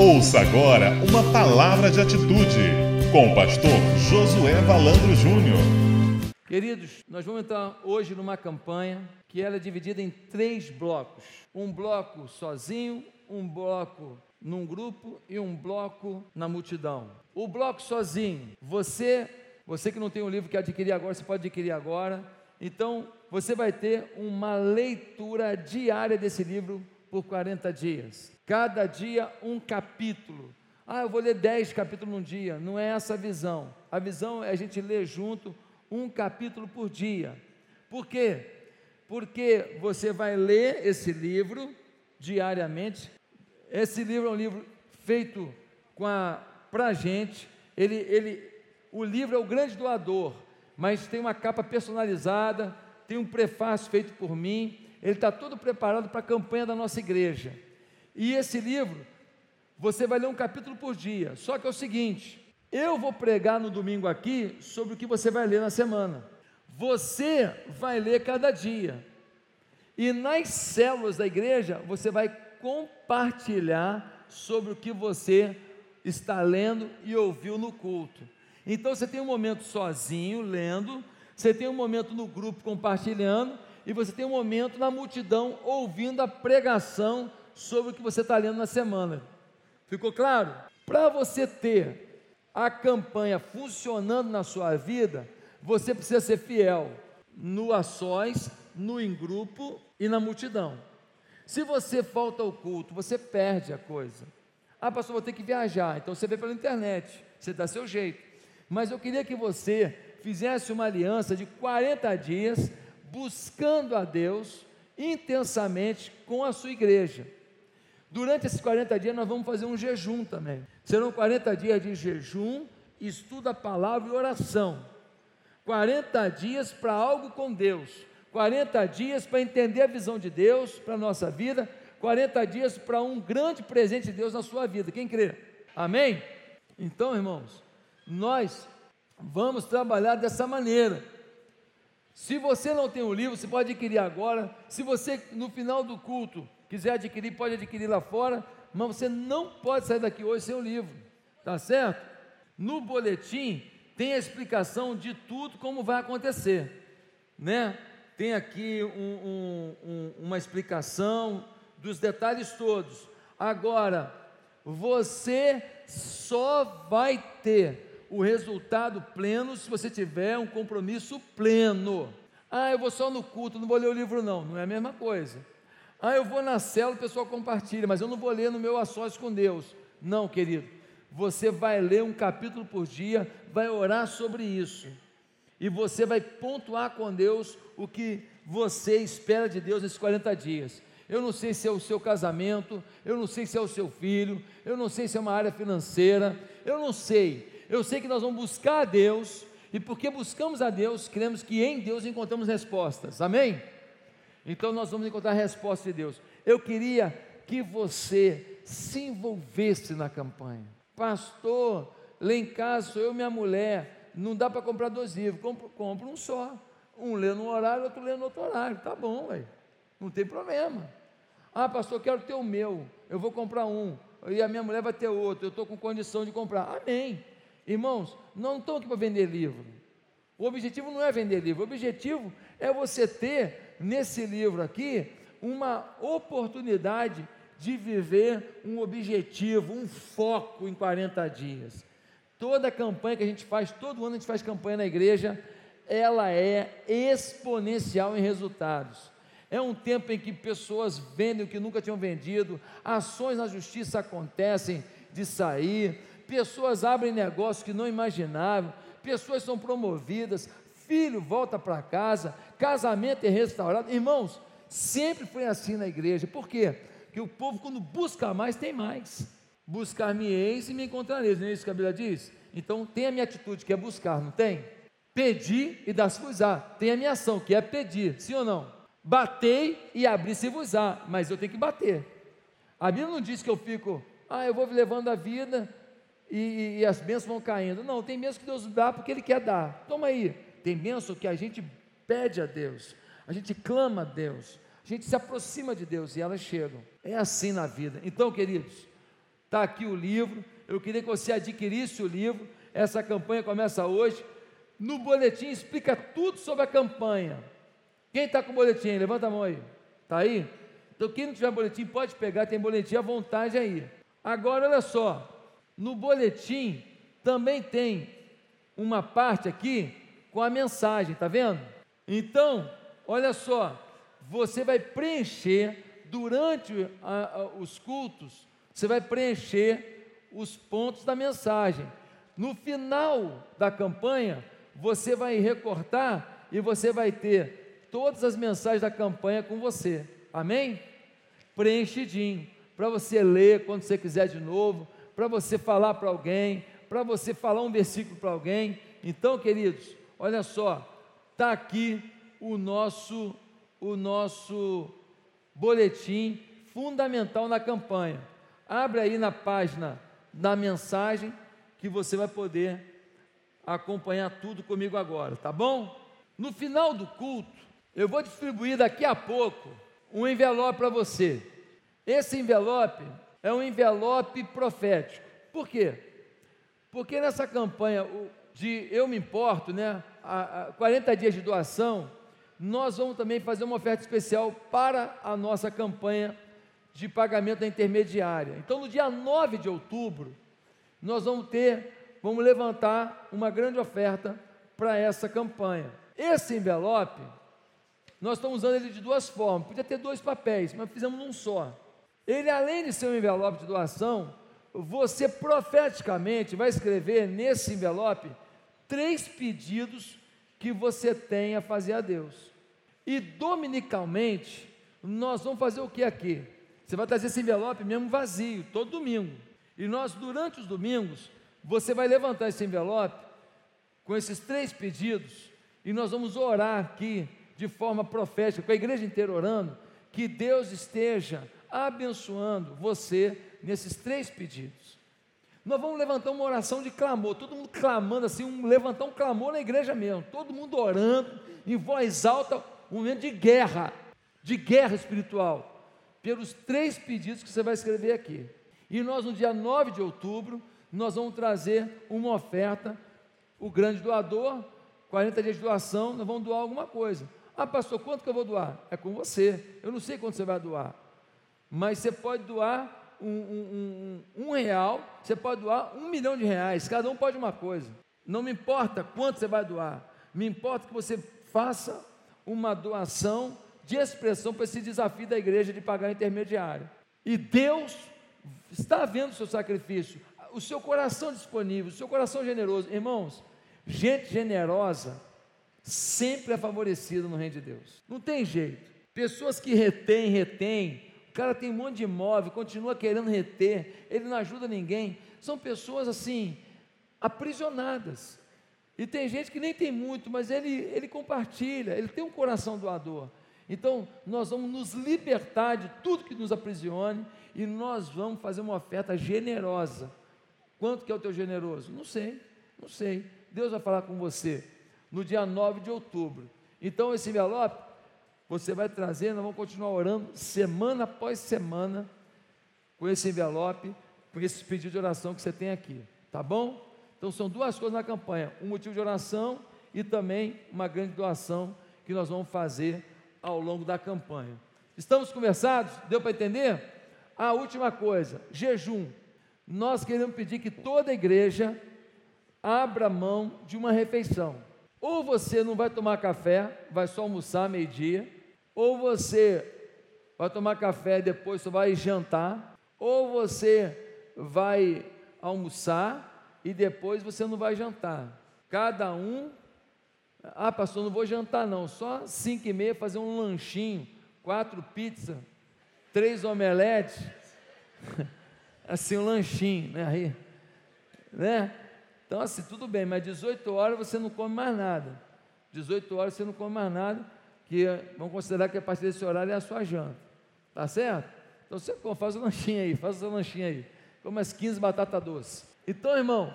Ouça agora uma palavra de atitude com o pastor Josué Valandro Júnior. Queridos, nós vamos entrar hoje numa campanha que ela é dividida em três blocos: um bloco sozinho, um bloco num grupo e um bloco na multidão. O bloco sozinho, você, você que não tem o um livro que adquirir agora, você pode adquirir agora. Então, você vai ter uma leitura diária desse livro por 40 dias. Cada dia um capítulo. Ah, eu vou ler 10 capítulos num dia. Não é essa a visão. A visão é a gente ler junto um capítulo por dia. Por quê? Porque você vai ler esse livro diariamente. Esse livro é um livro feito para a gente. Ele, ele, o livro é o grande doador, mas tem uma capa personalizada, tem um prefácio feito por mim ele está todo preparado para a campanha da nossa igreja. E esse livro, você vai ler um capítulo por dia. Só que é o seguinte: eu vou pregar no domingo aqui sobre o que você vai ler na semana. Você vai ler cada dia. E nas células da igreja, você vai compartilhar sobre o que você está lendo e ouviu no culto. Então você tem um momento sozinho lendo, você tem um momento no grupo compartilhando, e você tem um momento na multidão ouvindo a pregação sobre o que você está lendo na semana. Ficou claro? Para você ter a campanha funcionando na sua vida, você precisa ser fiel no a sós, no em grupo e na multidão. Se você falta ao culto, você perde a coisa. Ah, pastor, vou ter que viajar. Então você vê pela internet, você dá seu jeito. Mas eu queria que você fizesse uma aliança de 40 dias buscando a Deus intensamente com a sua igreja. Durante esses 40 dias, nós vamos fazer um jejum também. Serão 40 dias de jejum, estudo a palavra e oração. 40 dias para algo com Deus. 40 dias para entender a visão de Deus para a nossa vida. 40 dias para um grande presente de Deus na sua vida. Quem crê? Amém? Então, irmãos, nós vamos trabalhar dessa maneira. Se você não tem o livro, você pode adquirir agora. Se você, no final do culto, quiser adquirir, pode adquirir lá fora. Mas você não pode sair daqui hoje sem o livro. Tá certo? No boletim tem a explicação de tudo como vai acontecer. Né? Tem aqui um, um, um, uma explicação dos detalhes todos. Agora, você só vai ter o resultado pleno se você tiver um compromisso pleno. Ah, eu vou só no culto, não vou ler o livro, não. Não é a mesma coisa. Ah, eu vou na célula, o pessoal compartilha, mas eu não vou ler no meu ações com Deus. Não, querido. Você vai ler um capítulo por dia, vai orar sobre isso. E você vai pontuar com Deus o que você espera de Deus nesses 40 dias. Eu não sei se é o seu casamento, eu não sei se é o seu filho, eu não sei se é uma área financeira, eu não sei eu sei que nós vamos buscar a Deus, e porque buscamos a Deus, cremos que em Deus encontramos respostas, amém? Então nós vamos encontrar a resposta de Deus. Eu queria que você se envolvesse na campanha, pastor. Lá em casa sou eu e minha mulher, não dá para comprar dois livros, compro, compro um só. Um lê num horário, outro lê no outro horário, tá bom, ué. não tem problema. Ah, pastor, quero ter o meu, eu vou comprar um, e a minha mulher vai ter outro, eu estou com condição de comprar. Amém. Irmãos, não estão aqui para vender livro. O objetivo não é vender livro, o objetivo é você ter nesse livro aqui uma oportunidade de viver um objetivo, um foco em 40 dias. Toda campanha que a gente faz, todo ano a gente faz campanha na igreja, ela é exponencial em resultados. É um tempo em que pessoas vendem o que nunca tinham vendido, ações na justiça acontecem de sair, pessoas abrem negócios que não imaginavam, pessoas são promovidas, filho volta para casa, casamento é restaurado. Irmãos, sempre foi assim na igreja. Por quê? Porque o povo, quando busca mais, tem mais. Buscar-me-eis e me encontrareis, não é isso que a Bíblia diz? Então, tem a minha atitude, que é buscar, não tem? Pedir e dar-se-vos-á. Tem a minha ação, que é pedir, sim ou não? Batei e abri-se-vos-á, mas eu tenho que bater. A Bíblia não diz que eu fico, ah, eu vou levando a vida e, e, as bênçãos vão caindo. Não, tem bênção que Deus dá porque Ele quer dar. Toma aí. Bênção que a gente pede a Deus, a gente clama a Deus, a gente se aproxima de Deus e elas chegam. É assim na vida. Então, queridos, Está aqui o livro. Eu queria que você adquirisse o livro. Essa campanha começa hoje. No boletim explica tudo sobre a campanha. Quem está com o boletim? Levanta a mão aí. Está aí? Então, quem não tiver boletim, pode pegar, tem boletim à vontade aí. Agora, olha só. No boletim também tem uma parte aqui com a mensagem, tá vendo? Então, olha só, você vai preencher durante a, a, os cultos, você vai preencher os pontos da mensagem. No final da campanha, você vai recortar e você vai ter todas as mensagens da campanha com você. Amém? Preenchidinho, para você ler quando você quiser de novo, para você falar para alguém, para você falar um versículo para alguém. Então, queridos, olha só, está aqui o nosso o nosso boletim fundamental na campanha. Abre aí na página da mensagem que você vai poder acompanhar tudo comigo agora, tá bom? No final do culto, eu vou distribuir daqui a pouco um envelope para você. Esse envelope é um envelope profético. Por quê? Porque nessa campanha de Eu Me Importo, né, a, a 40 dias de doação, nós vamos também fazer uma oferta especial para a nossa campanha de pagamento da intermediária. Então, no dia 9 de outubro, nós vamos ter, vamos levantar uma grande oferta para essa campanha. Esse envelope, nós estamos usando ele de duas formas. Podia ter dois papéis, mas fizemos um só. Ele, além de ser um envelope de doação, você profeticamente vai escrever nesse envelope três pedidos que você tem a fazer a Deus. E dominicalmente, nós vamos fazer o que aqui? Você vai trazer esse envelope mesmo vazio, todo domingo. E nós, durante os domingos, você vai levantar esse envelope com esses três pedidos, e nós vamos orar aqui de forma profética, com a igreja inteira orando, que Deus esteja abençoando você nesses três pedidos. Nós vamos levantar uma oração de clamor, todo mundo clamando assim, um, levantar um clamor na igreja mesmo, todo mundo orando, em voz alta, um momento de guerra, de guerra espiritual, pelos três pedidos que você vai escrever aqui. E nós, no dia 9 de outubro, nós vamos trazer uma oferta, o grande doador, 40 dias de doação, nós vamos doar alguma coisa. Ah, pastor, quanto que eu vou doar? É com você. Eu não sei quanto você vai doar. Mas você pode doar um, um, um, um, real, você pode doar um milhão de reais, cada um pode uma coisa. Não me importa quanto você vai doar, me importa que você faça uma doação de expressão para esse desafio da igreja de pagar intermediário. E Deus está vendo o seu sacrifício, o seu coração disponível, o seu coração generoso. Irmãos, gente generosa sempre é favorecida no reino de Deus. Não tem jeito. Pessoas que retêm, retêm, cara tem um monte de imóvel, continua querendo reter, ele não ajuda ninguém. São pessoas assim, aprisionadas. E tem gente que nem tem muito, mas ele, ele compartilha, ele tem um coração doador. Então, nós vamos nos libertar de tudo que nos aprisione e nós vamos fazer uma oferta generosa. Quanto que é o teu generoso? Não sei, não sei. Deus vai falar com você no dia 9 de outubro. Então, esse envelope você vai trazer, nós vamos continuar orando semana após semana com esse envelope, com esse pedido de oração que você tem aqui, tá bom? Então são duas coisas na campanha: um motivo de oração e também uma grande doação que nós vamos fazer ao longo da campanha. Estamos conversados? Deu para entender? A última coisa: jejum. Nós queremos pedir que toda igreja abra mão de uma refeição. Ou você não vai tomar café, vai só almoçar meio-dia, ou você vai tomar café depois só vai jantar, ou você vai almoçar e depois você não vai jantar. Cada um, ah, pastor, não vou jantar não, só cinco e meia fazer um lanchinho, quatro pizzas, três omeletes, assim um lanchinho, né? Aí, né? Então assim, tudo bem, mas 18 horas você não come mais nada. 18 horas você não come mais nada que vamos considerar que a partir desse horário é a sua janta. Tá certo? Então você faz o lanchinho aí, faz o seu lanchinho aí. Com umas 15 batatas doces. Então, irmão,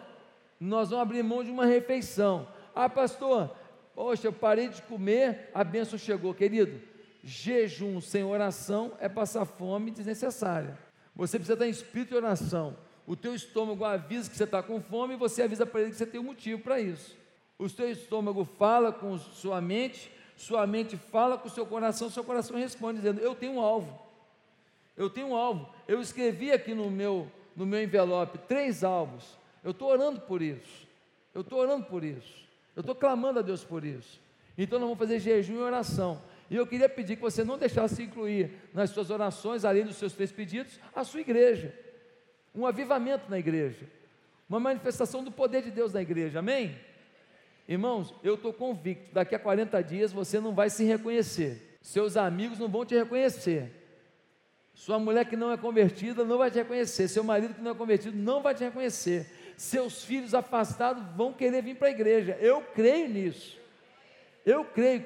nós vamos abrir mão de uma refeição. Ah, pastor, poxa, eu parei de comer, a bênção chegou. Querido, jejum sem oração é passar fome desnecessária. Você precisa estar em espírito de oração. O teu estômago avisa que você está com fome e você avisa para ele que você tem um motivo para isso. O teu estômago fala com sua mente, sua mente fala com o seu coração, seu coração responde dizendo: Eu tenho um alvo. Eu tenho um alvo. Eu escrevi aqui no meu, no meu envelope três alvos. Eu estou orando por isso. Eu estou orando por isso. Eu estou clamando a Deus por isso. Então nós vamos fazer jejum e oração. E eu queria pedir que você não deixasse incluir nas suas orações, além dos seus três pedidos, a sua igreja. Um avivamento na igreja. Uma manifestação do poder de Deus na igreja. Amém? Irmãos, eu estou convicto, daqui a 40 dias você não vai se reconhecer. Seus amigos não vão te reconhecer. Sua mulher que não é convertida não vai te reconhecer. Seu marido que não é convertido não vai te reconhecer. Seus filhos afastados vão querer vir para a igreja. Eu creio nisso. Eu creio.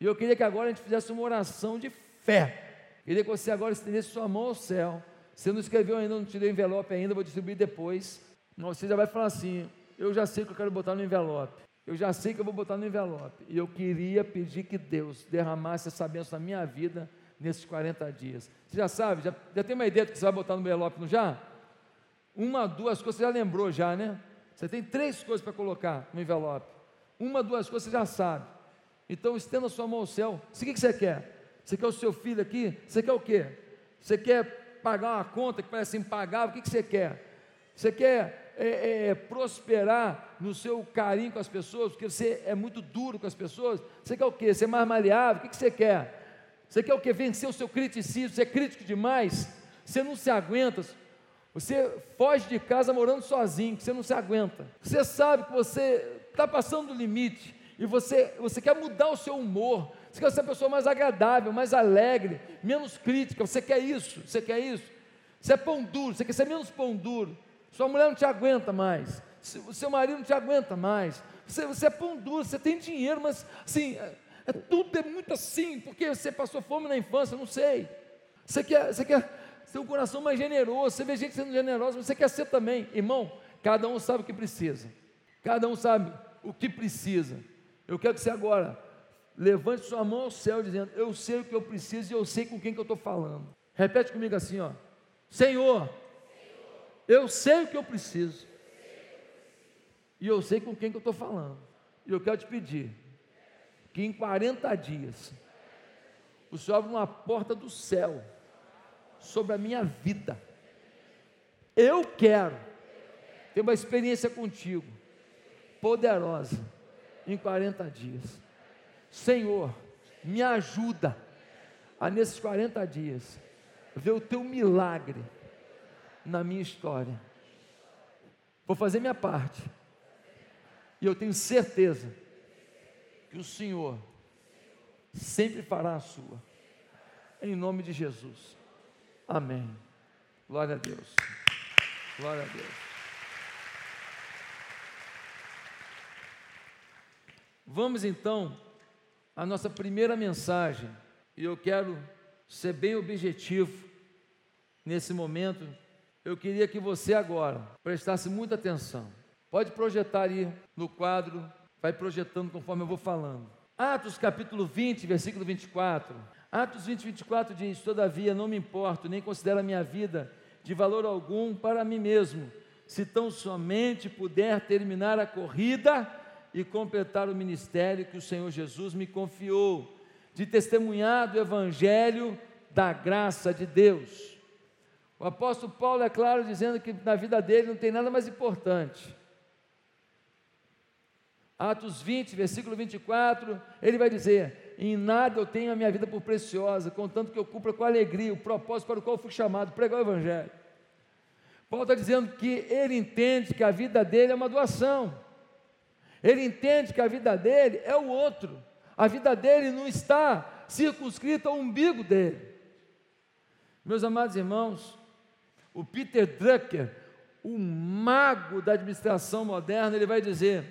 E eu queria que agora a gente fizesse uma oração de fé. Queria que você agora estendesse sua mão ao céu. Você não escreveu ainda, não tirei envelope ainda, vou distribuir depois. Você já vai falar assim: eu já sei que eu quero botar no envelope. Eu já sei que eu vou botar no envelope. E eu queria pedir que Deus derramasse essa bênção na minha vida nesses 40 dias. Você já sabe, já, já tem uma ideia do que você vai botar no envelope, não já? Uma, duas coisas, você já lembrou já, né? Você tem três coisas para colocar no envelope. Uma, duas coisas você já sabe. Então estenda sua mão ao céu. O que você quer? Você quer o seu filho aqui? Você quer o quê? Você quer pagar uma conta que parece impagável? O que você quer? Você quer é, é, é, prosperar no seu carinho com as pessoas, porque você é muito duro com as pessoas, você quer o quê? Ser mais maleável? O que, você quer? Você quer o quê? Vencer o seu criticismo, você é crítico demais, você não se aguenta, você foge de casa morando sozinho, que você não se aguenta. Você sabe que você está passando do limite e você, você quer mudar o seu humor. Você quer ser uma pessoa mais agradável, mais alegre, menos crítica. Você quer isso, você quer isso. Você é pão duro, você quer ser menos pão duro. Sua mulher não te aguenta mais. Seu marido não te aguenta mais. Você, você é pão duro, você tem dinheiro, mas assim, é, é, tudo é muito assim, porque você passou fome na infância, não sei. Você quer, você quer ter um coração mais generoso, você vê gente sendo generosa, mas você quer ser também. Irmão, cada um sabe o que precisa. Cada um sabe o que precisa. Eu quero que você agora levante sua mão ao céu dizendo: Eu sei o que eu preciso e eu sei com quem que eu estou falando. Repete comigo assim, ó. Senhor, eu sei o que eu preciso. E eu sei com quem que eu estou falando. E eu quero te pedir que em 40 dias o Senhor abra uma porta do céu sobre a minha vida. Eu quero ter uma experiência contigo, poderosa, em 40 dias. Senhor, me ajuda a nesses 40 dias ver o teu milagre na minha história. Vou fazer minha parte. E eu tenho certeza que o Senhor sempre fará a sua. Em nome de Jesus. Amém. Glória a Deus. Glória a Deus. Vamos então à nossa primeira mensagem. E eu quero ser bem objetivo nesse momento eu queria que você agora prestasse muita atenção. Pode projetar aí no quadro, vai projetando conforme eu vou falando. Atos capítulo 20, versículo 24. Atos 20, 24 diz: Todavia não me importo, nem considero a minha vida de valor algum para mim mesmo, se tão somente puder terminar a corrida e completar o ministério que o Senhor Jesus me confiou, de testemunhar do Evangelho da graça de Deus. O apóstolo Paulo é claro dizendo que na vida dele não tem nada mais importante. Atos 20, versículo 24, ele vai dizer: Em nada eu tenho a minha vida por preciosa, contanto que eu cumpra com alegria o propósito para o qual fui chamado, pregar o Evangelho. Paulo está dizendo que ele entende que a vida dele é uma doação, ele entende que a vida dele é o outro, a vida dele não está circunscrita ao umbigo dele. Meus amados irmãos, o Peter Drucker, o mago da administração moderna, ele vai dizer: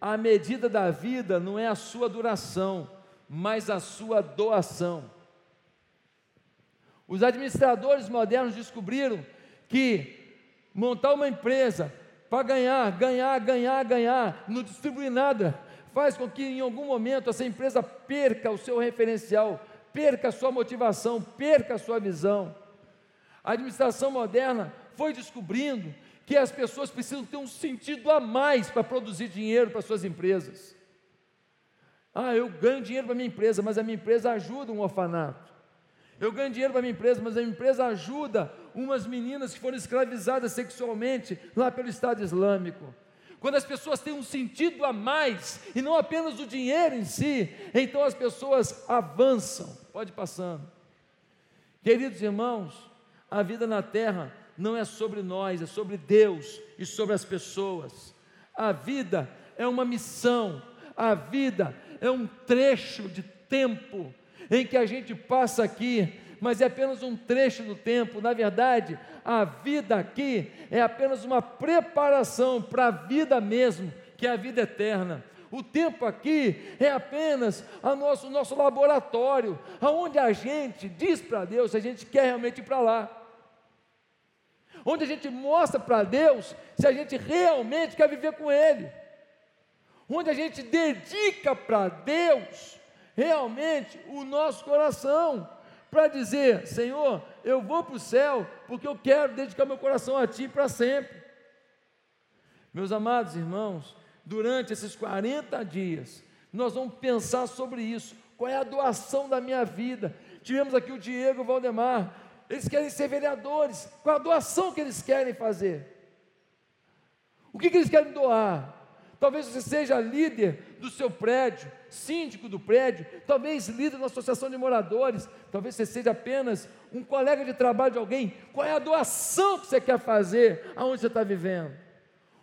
a medida da vida não é a sua duração, mas a sua doação. Os administradores modernos descobriram que montar uma empresa para ganhar, ganhar, ganhar, ganhar, não distribuir nada, faz com que em algum momento essa empresa perca o seu referencial, perca a sua motivação, perca a sua visão. A administração moderna foi descobrindo que as pessoas precisam ter um sentido a mais para produzir dinheiro para suas empresas. Ah, eu ganho dinheiro para minha empresa, mas a minha empresa ajuda um orfanato. Eu ganho dinheiro para minha empresa, mas a minha empresa ajuda umas meninas que foram escravizadas sexualmente lá pelo Estado Islâmico. Quando as pessoas têm um sentido a mais e não apenas o dinheiro em si, então as pessoas avançam. Pode passando. Queridos irmãos, a vida na terra não é sobre nós, é sobre Deus e sobre as pessoas. A vida é uma missão, a vida é um trecho de tempo em que a gente passa aqui, mas é apenas um trecho do tempo. Na verdade, a vida aqui é apenas uma preparação para a vida mesmo, que é a vida eterna. O tempo aqui é apenas o nosso, nosso laboratório, onde a gente diz para Deus se a gente quer realmente ir para lá. Onde a gente mostra para Deus se a gente realmente quer viver com Ele. Onde a gente dedica para Deus realmente o nosso coração para dizer: Senhor, eu vou para o céu porque eu quero dedicar meu coração a Ti para sempre. Meus amados irmãos, durante esses 40 dias, nós vamos pensar sobre isso. Qual é a doação da minha vida? Tivemos aqui o Diego Valdemar. Eles querem ser vereadores. Qual a doação que eles querem fazer? O que, que eles querem doar? Talvez você seja líder do seu prédio, síndico do prédio, talvez líder da associação de moradores, talvez você seja apenas um colega de trabalho de alguém. Qual é a doação que você quer fazer aonde você está vivendo?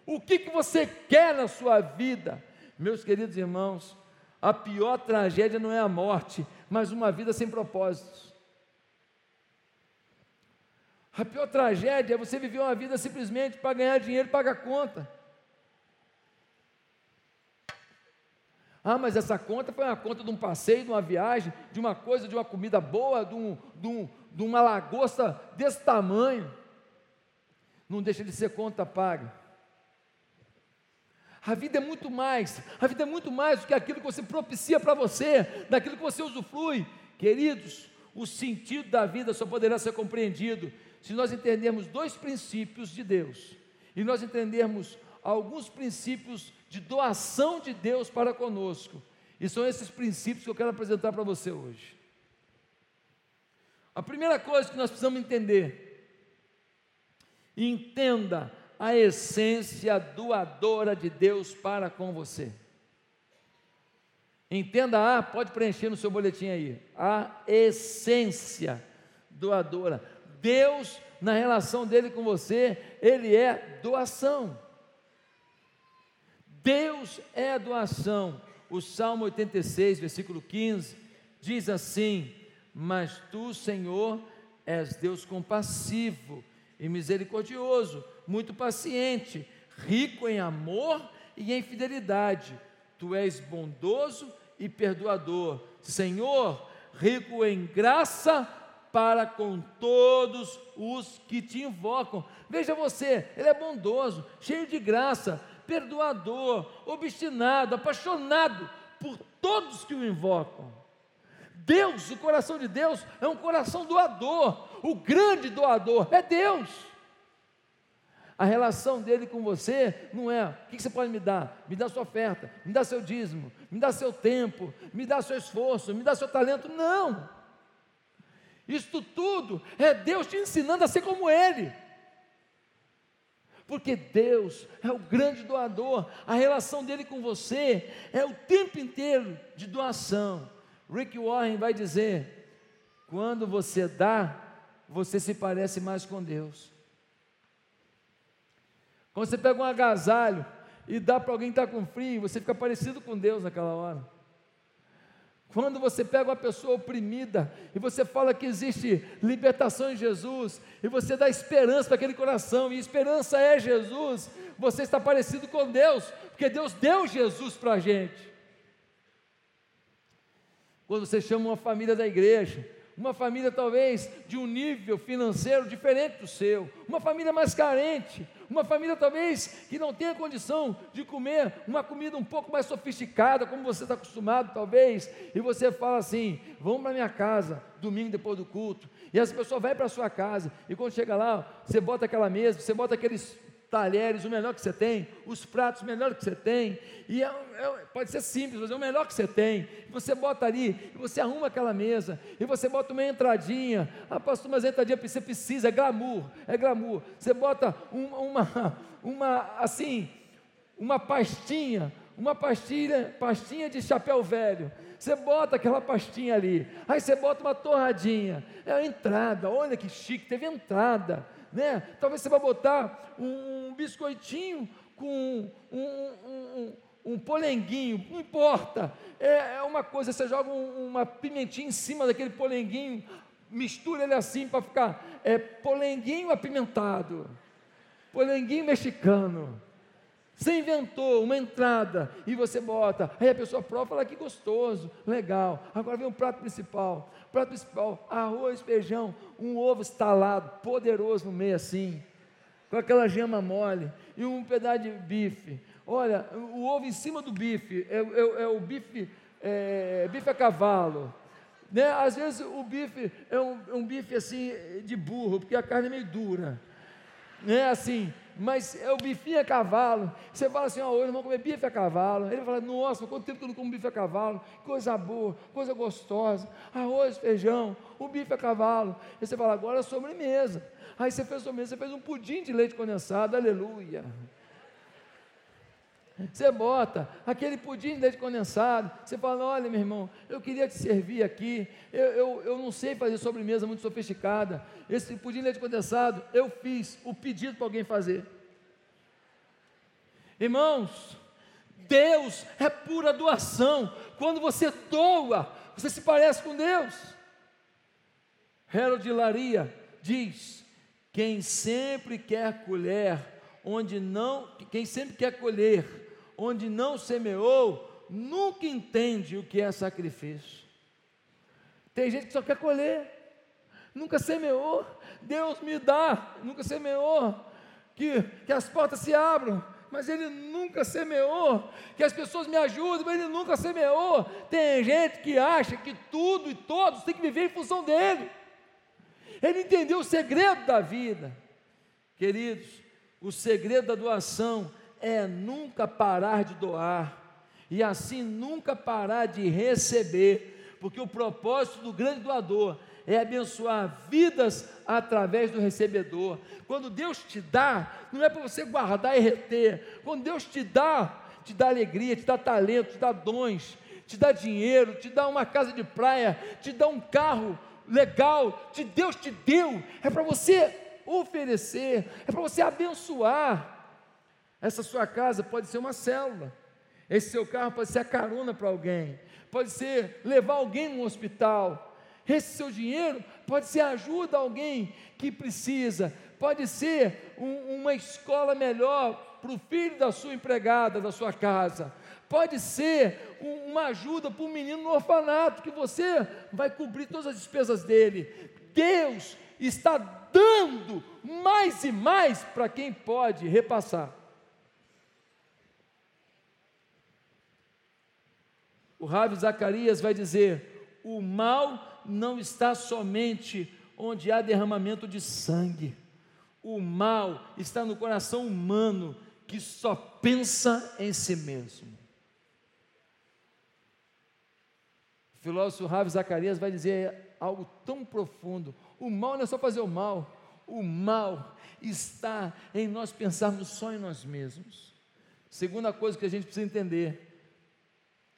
O que, que você quer na sua vida? Meus queridos irmãos, a pior tragédia não é a morte, mas uma vida sem propósitos. A pior tragédia é você viver uma vida simplesmente para ganhar dinheiro e pagar conta. Ah, mas essa conta foi uma conta de um passeio, de uma viagem, de uma coisa, de uma comida boa, de, um, de, um, de uma lagosta desse tamanho. Não deixa de ser conta paga. A vida é muito mais, a vida é muito mais do que aquilo que você propicia para você, daquilo que você usufrui. Queridos, o sentido da vida só poderá ser compreendido se nós entendermos dois princípios de Deus e nós entendermos alguns princípios de doação de Deus para conosco. E são esses princípios que eu quero apresentar para você hoje. A primeira coisa que nós precisamos entender, entenda a essência doadora de Deus para com você. Entenda A, pode preencher no seu boletim aí. A essência doadora. Deus, na relação dele com você, ele é doação. Deus é doação. O Salmo 86, versículo 15, diz assim: Mas tu, Senhor, és Deus compassivo e misericordioso, muito paciente, rico em amor e em fidelidade. Tu és bondoso e perdoador. Senhor, rico em graça para com todos os que te invocam. Veja você, ele é bondoso, cheio de graça perdoador, obstinado, apaixonado por todos que o invocam. Deus, o coração de Deus é um coração doador, o grande doador é Deus. A relação dele com você não é o que você pode me dar? Me dá sua oferta, me dá seu dízimo, me dá seu tempo, me dá seu esforço, me dá seu talento. Não. Isto tudo é Deus te ensinando a ser como Ele porque Deus é o grande doador, a relação dele com você é o tempo inteiro de doação. Rick Warren vai dizer: quando você dá, você se parece mais com Deus. Quando você pega um agasalho e dá para alguém que está com frio, você fica parecido com Deus naquela hora. Quando você pega uma pessoa oprimida e você fala que existe libertação em Jesus, e você dá esperança para aquele coração, e esperança é Jesus, você está parecido com Deus, porque Deus deu Jesus para a gente. Quando você chama uma família da igreja, uma família talvez de um nível financeiro diferente do seu, uma família mais carente, uma família talvez que não tenha condição de comer uma comida um pouco mais sofisticada, como você está acostumado, talvez, e você fala assim: vamos para minha casa, domingo depois do culto, e essa pessoa vai para sua casa, e quando chega lá, você bota aquela mesa, você bota aqueles talheres, o melhor que você tem, os pratos, o melhor que você tem, e é, é, pode ser simples, mas é o melhor que você tem. Você bota ali, você arruma aquela mesa, e você bota uma entradinha. Ah, pastor, mas entradinha você precisa, é glamour, é glamour. Você bota uma, uma, uma assim, uma pastinha, uma pastilha, pastinha de chapéu velho. Você bota aquela pastinha ali, aí você bota uma torradinha, é a entrada, olha que chique, teve entrada né? Talvez você vá botar um, um biscoitinho com um, um, um, polenguinho, não importa. É, é uma coisa, você joga uma pimentinha em cima daquele polenguinho, mistura ele assim para ficar é, polenguinho apimentado, polenguinho mexicano. Você inventou uma entrada e você bota, aí a pessoa prova fala que gostoso, legal. Agora vem o prato principal. Prato principal, arroz, feijão, um ovo estalado, poderoso no meio assim, com aquela gema mole e um pedaço de bife. Olha, o ovo em cima do bife, é, é, é o bife, é, bife a cavalo. Né? Às vezes o bife é um, é um bife assim de burro, porque a carne é meio dura. Né? Assim, mas é o bifinho a cavalo. Você fala assim, ó, hoje vamos comer bife a cavalo. Ele fala, nossa, quanto tempo que eu não como bife a cavalo? Coisa boa, coisa gostosa. Arroz, feijão, o bife a cavalo. E você fala, agora é sobremesa. Aí você fez sobremesa, você fez um pudim de leite condensado, aleluia. Você bota aquele pudim de leite condensado. Você fala: Olha, meu irmão, eu queria te servir aqui. Eu, eu, eu não sei fazer sobremesa muito sofisticada. Esse pudim de leite condensado, eu fiz o pedido para alguém fazer. Irmãos, Deus é pura doação. Quando você doa, você se parece com Deus. Harold Laria diz: Quem sempre quer colher onde não, quem sempre quer colher onde não semeou, nunca entende o que é sacrifício. Tem gente que só quer colher, nunca semeou, Deus me dá, nunca semeou, que, que as portas se abram, mas ele nunca semeou, que as pessoas me ajudem, mas ele nunca semeou. Tem gente que acha que tudo e todos tem que viver em função dele. Ele entendeu o segredo da vida. Queridos, o segredo da doação é nunca parar de doar e assim nunca parar de receber, porque o propósito do grande doador é abençoar vidas através do recebedor. Quando Deus te dá, não é para você guardar e reter. Quando Deus te dá, te dá alegria, te dá talento, te dá dons, te dá dinheiro, te dá uma casa de praia, te dá um carro legal, te Deus te deu, é para você oferecer, é para você abençoar. Essa sua casa pode ser uma célula. Esse seu carro pode ser a carona para alguém. Pode ser levar alguém no hospital. Esse seu dinheiro pode ser ajuda a alguém que precisa. Pode ser um, uma escola melhor para o filho da sua empregada, da sua casa. Pode ser um, uma ajuda para um menino no orfanato, que você vai cobrir todas as despesas dele. Deus está dando mais e mais para quem pode repassar. O Ravi Zacarias vai dizer: o mal não está somente onde há derramamento de sangue. O mal está no coração humano que só pensa em si mesmo. O filósofo Ravi Zacarias vai dizer algo tão profundo: o mal não é só fazer o mal, o mal está em nós pensarmos só em nós mesmos. Segunda coisa que a gente precisa entender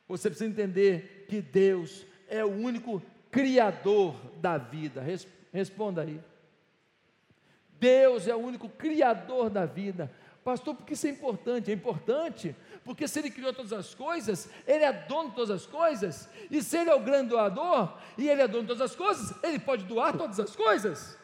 você precisa entender que Deus é o único criador da vida. Responda aí. Deus é o único criador da vida. Pastor, por que isso é importante? É importante porque se Ele criou todas as coisas, Ele é dono de todas as coisas, e se Ele é o grande doador, e Ele é dono de todas as coisas, Ele pode doar todas as coisas.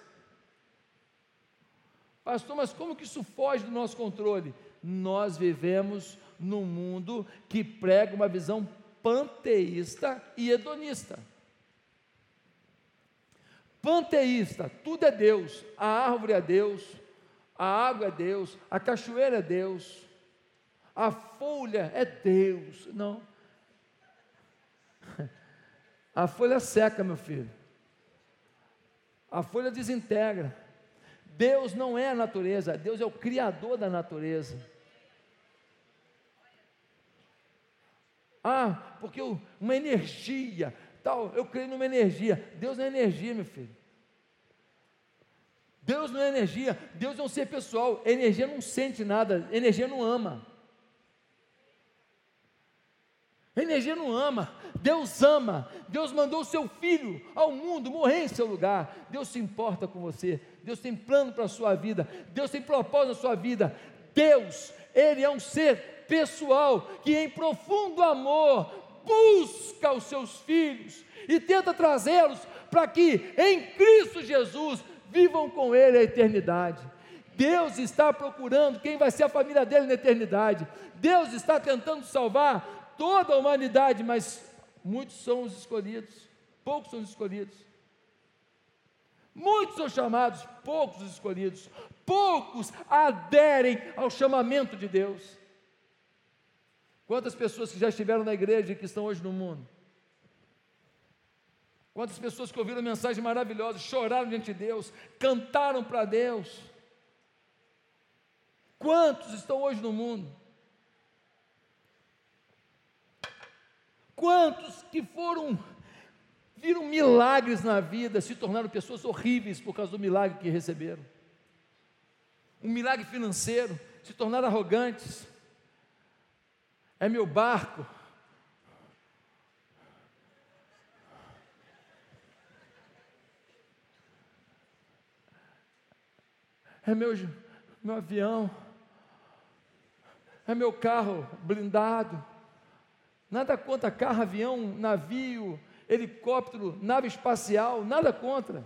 Pastor, mas como que isso foge do nosso controle? Nós vivemos num mundo que prega uma visão panteísta e hedonista. Panteísta, tudo é Deus, a árvore é Deus, A água é Deus, a cachoeira é Deus, a folha é Deus. Não. A folha seca, meu filho. A folha desintegra. Deus não é a natureza, Deus é o criador da natureza. Ah, porque uma energia, tal, eu creio numa energia. Deus não é energia, meu filho. Deus não é energia, Deus é um ser pessoal. Energia não sente nada, energia não ama. Energia não ama, Deus ama. Deus mandou o seu filho ao mundo morrer em seu lugar. Deus se importa com você. Deus tem plano para a sua vida. Deus tem propósito na sua vida. Deus, Ele é um ser pessoal que, em profundo amor, busca os seus filhos e tenta trazê-los para que, em Cristo Jesus, vivam com Ele a eternidade. Deus está procurando quem vai ser a família dele na eternidade. Deus está tentando salvar toda a humanidade, mas muitos são os escolhidos, poucos são os escolhidos. Muitos são chamados, poucos os escolhidos. Poucos aderem ao chamamento de Deus. Quantas pessoas que já estiveram na igreja e que estão hoje no mundo? Quantas pessoas que ouviram mensagem maravilhosa, choraram diante de Deus, cantaram para Deus? Quantos estão hoje no mundo? Quantos que foram, viram milagres na vida, se tornaram pessoas horríveis por causa do milagre que receberam? Um milagre financeiro, se tornaram arrogantes. É meu barco. É meu, meu avião. É meu carro blindado. Nada contra carro, avião, navio, helicóptero, nave espacial, nada contra.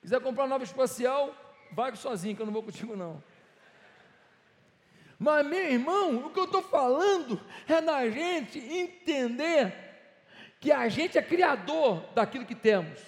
Quiser comprar uma nave espacial, vai sozinho, que eu não vou contigo não. Mas, meu irmão, o que eu estou falando é na gente entender que a gente é criador daquilo que temos.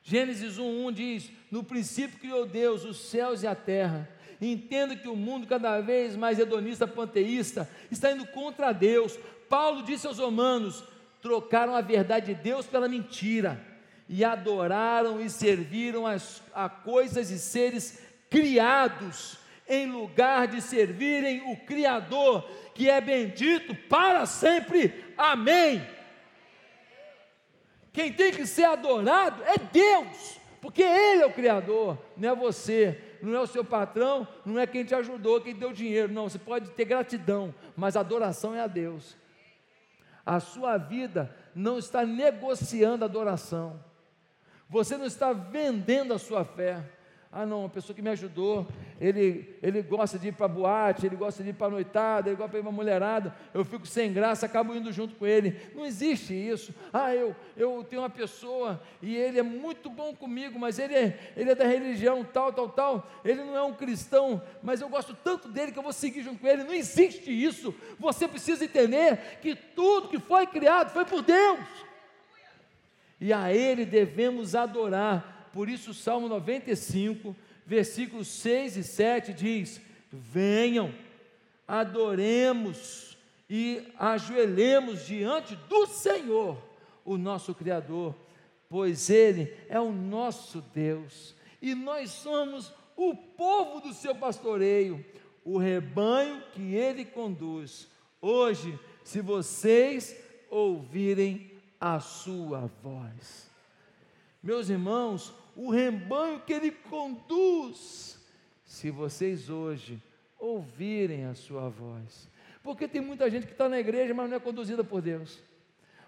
Gênesis 1:1 diz: No princípio criou Deus os céus e a terra. Entenda que o mundo cada vez mais hedonista, panteísta, está indo contra Deus. Paulo disse aos romanos: trocaram a verdade de Deus pela mentira e adoraram e serviram as, a coisas e seres criados, em lugar de servirem o Criador, que é bendito para sempre. Amém. Quem tem que ser adorado é Deus, porque Ele é o Criador, não é você não é o seu patrão, não é quem te ajudou, quem deu dinheiro, não, você pode ter gratidão, mas adoração é a Deus. A sua vida não está negociando adoração, você não está vendendo a sua fé, ah, não, uma pessoa que me ajudou, ele, ele gosta de ir para boate, ele gosta de ir para noitada, ele gosta de ir para mulherada, eu fico sem graça, acabo indo junto com ele. Não existe isso. Ah, eu, eu tenho uma pessoa e ele é muito bom comigo, mas ele é, ele é da religião tal, tal, tal. Ele não é um cristão, mas eu gosto tanto dele que eu vou seguir junto com ele. Não existe isso. Você precisa entender que tudo que foi criado foi por Deus. E a Ele devemos adorar por isso, o Salmo 95, versículos 6 e 7 diz: Venham, adoremos e ajoelhemos diante do Senhor, o nosso Criador, pois Ele é o nosso Deus e nós somos o povo do seu pastoreio, o rebanho que Ele conduz. Hoje, se vocês ouvirem a sua voz. Meus irmãos, o rebanho que ele conduz. Se vocês hoje ouvirem a sua voz, porque tem muita gente que está na igreja, mas não é conduzida por Deus.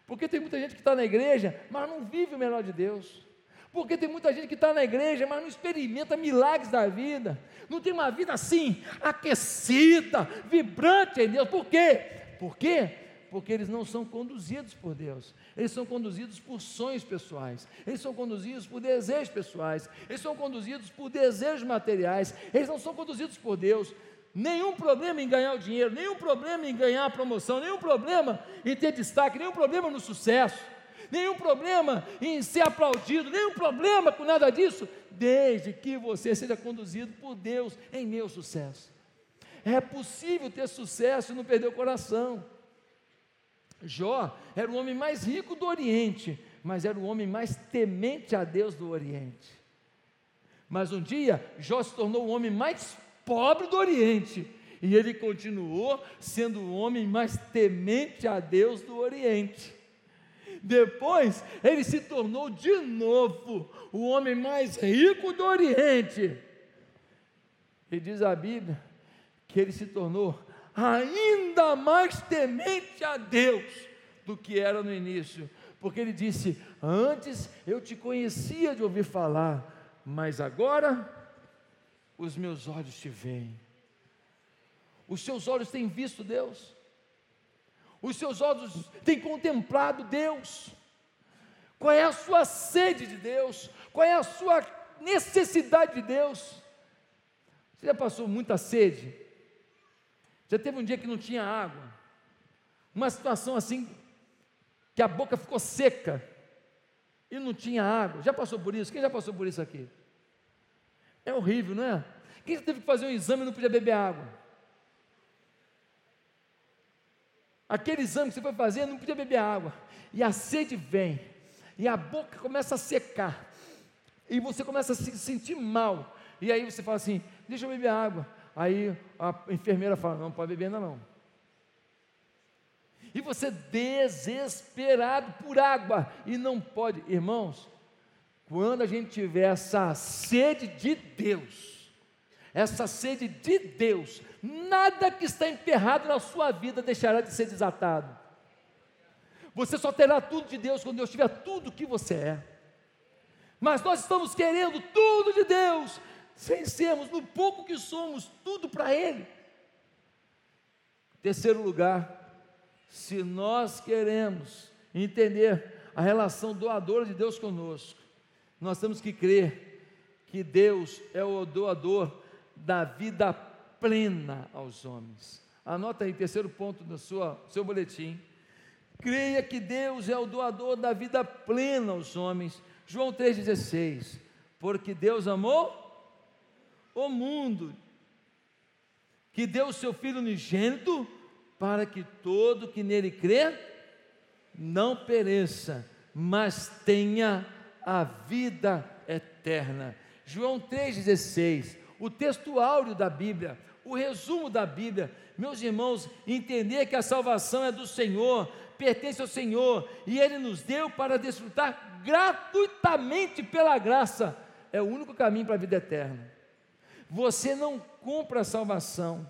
Porque tem muita gente que está na igreja, mas não vive o melhor de Deus. Porque tem muita gente que está na igreja, mas não experimenta milagres da vida. Não tem uma vida assim, aquecida, vibrante em Deus. Por quê? Por quê? Porque eles não são conduzidos por Deus eles são conduzidos por sonhos pessoais, eles são conduzidos por desejos pessoais, eles são conduzidos por desejos materiais, eles não são conduzidos por Deus. Nenhum problema em ganhar o dinheiro, nenhum problema em ganhar a promoção, nenhum problema em ter destaque, nenhum problema no sucesso. nenhum problema em ser aplaudido, nenhum problema com nada disso, desde que você seja conduzido por Deus em meu sucesso. É possível ter sucesso e não perder o coração. Jó era o homem mais rico do Oriente, mas era o homem mais temente a Deus do Oriente. Mas um dia, Jó se tornou o homem mais pobre do Oriente, e ele continuou sendo o homem mais temente a Deus do Oriente. Depois, ele se tornou de novo o homem mais rico do Oriente. E diz a Bíblia que ele se tornou ainda mais temente a Deus do que era no início, porque ele disse: Antes eu te conhecia de ouvir falar, mas agora os meus olhos te veem. Os seus olhos têm visto Deus, os seus olhos têm contemplado Deus. Qual é a sua sede de Deus? Qual é a sua necessidade de Deus? Você já passou muita sede? Já teve um dia que não tinha água? Uma situação assim, que a boca ficou seca e não tinha água. Já passou por isso? Quem já passou por isso aqui? É horrível, não é? Quem já teve que fazer um exame e não podia beber água? Aquele exame que você foi fazer, não podia beber água. E a sede vem. E a boca começa a secar. E você começa a se sentir mal. E aí você fala assim: deixa eu beber água. Aí a enfermeira fala: não, pode beber ainda não. E você desesperado por água e não pode, irmãos. Quando a gente tiver essa sede de Deus, essa sede de Deus, nada que está emperrado na sua vida deixará de ser desatado. Você só terá tudo de Deus quando Deus tiver tudo que você é. Mas nós estamos querendo tudo de Deus, sem sermos, no pouco que somos, tudo para Ele. Terceiro lugar, se nós queremos entender a relação doadora de Deus conosco, nós temos que crer que Deus é o doador da vida plena aos homens. Anota aí, terceiro ponto do seu boletim. Creia que Deus é o doador da vida plena aos homens. João 3,16. Porque Deus amou o mundo, que deu o seu Filho unigênito, para que todo que nele crê não pereça, mas tenha a vida eterna. João 3,16, o texto áureo da Bíblia, o resumo da Bíblia. Meus irmãos, entender que a salvação é do Senhor, pertence ao Senhor, e Ele nos deu para desfrutar gratuitamente pela graça, é o único caminho para a vida eterna. Você não compra a salvação.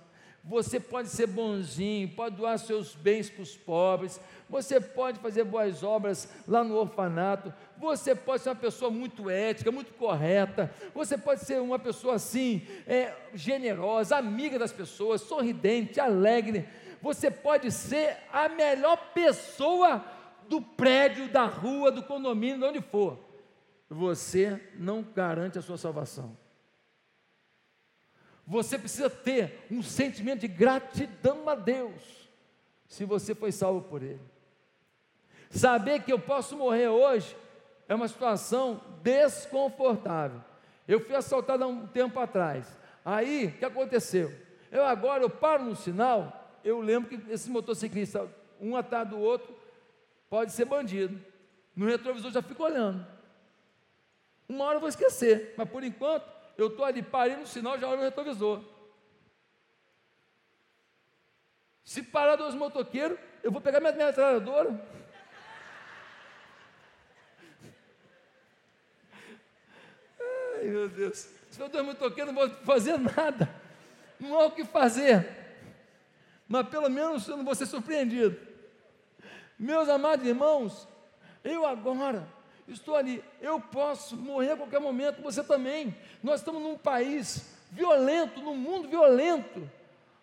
Você pode ser bonzinho, pode doar seus bens para os pobres, você pode fazer boas obras lá no orfanato, você pode ser uma pessoa muito ética, muito correta, você pode ser uma pessoa assim, é, generosa, amiga das pessoas, sorridente, alegre, você pode ser a melhor pessoa do prédio, da rua, do condomínio, de onde for. Você não garante a sua salvação. Você precisa ter um sentimento de gratidão a Deus, se você foi salvo por Ele. Saber que eu posso morrer hoje é uma situação desconfortável. Eu fui assaltado há um tempo atrás. Aí, o que aconteceu? Eu agora, eu paro no sinal, eu lembro que esse motociclista, um atrás do outro, pode ser bandido. No retrovisor já fico olhando. Uma hora eu vou esquecer, mas por enquanto eu estou ali, parei no sinal, já olho no retrovisor. Se parar dois motoqueiros, eu vou pegar minha metralhadora. Ai, meu Deus. Se for dois motoqueiros, não vou fazer nada. Não há o que fazer. Mas pelo menos eu não vou ser surpreendido. Meus amados irmãos, eu agora estou ali, eu posso morrer a qualquer momento, você também. Nós estamos num país violento, num mundo violento.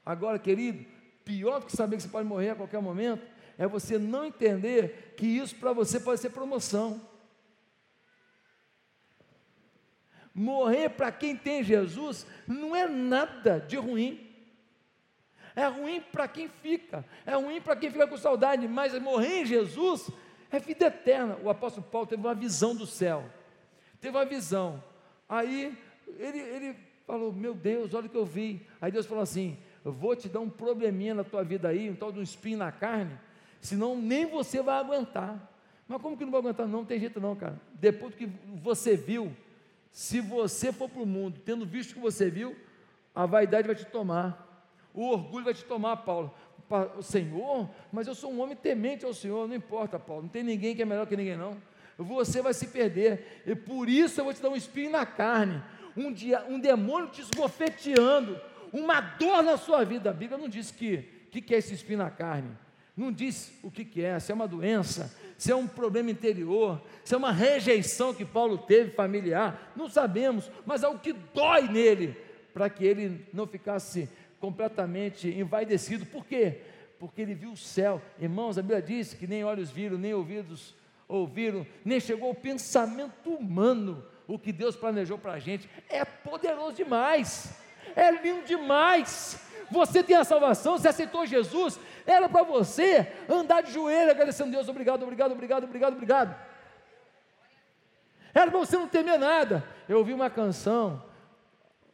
Agora, querido, pior do que saber que você pode morrer a qualquer momento, é você não entender que isso para você pode ser promoção. Morrer para quem tem Jesus não é nada de ruim. É ruim para quem fica, é ruim para quem fica com saudade, mas morrer em Jesus É vida eterna. O apóstolo Paulo teve uma visão do céu. Teve uma visão. Aí ele, ele falou: Meu Deus, olha o que eu vi. Aí Deus falou assim: Eu vou te dar um probleminha na tua vida aí, um tal de um espinho na carne, senão nem você vai aguentar. Mas como que não vai aguentar? Não, não tem jeito não, cara. Depois do que você viu, se você for para o mundo, tendo visto o que você viu, a vaidade vai te tomar. O orgulho vai te tomar, Paulo. O Senhor, mas eu sou um homem temente ao Senhor, não importa, Paulo, não tem ninguém que é melhor que ninguém, não. Você vai se perder, e por isso eu vou te dar um espinho na carne, um, dia, um demônio te esbofeteando, uma dor na sua vida. A Bíblia não diz que que, que é esse espinho na carne, não diz o que, que é, se é uma doença, se é um problema interior, se é uma rejeição que Paulo teve familiar, não sabemos, mas é o que dói nele, para que ele não ficasse completamente envaidecido. Por quê? Porque ele viu o céu. Irmãos, a Bíblia diz que nem olhos viram, nem ouvidos ouviram, nem chegou ao pensamento humano o que Deus planejou para a gente. É poderoso demais, é lindo demais. Você tem a salvação, você aceitou Jesus, era para você andar de joelho agradecendo a Deus, obrigado, obrigado, obrigado, obrigado, obrigado. Era para você não temer nada. Eu ouvi uma canção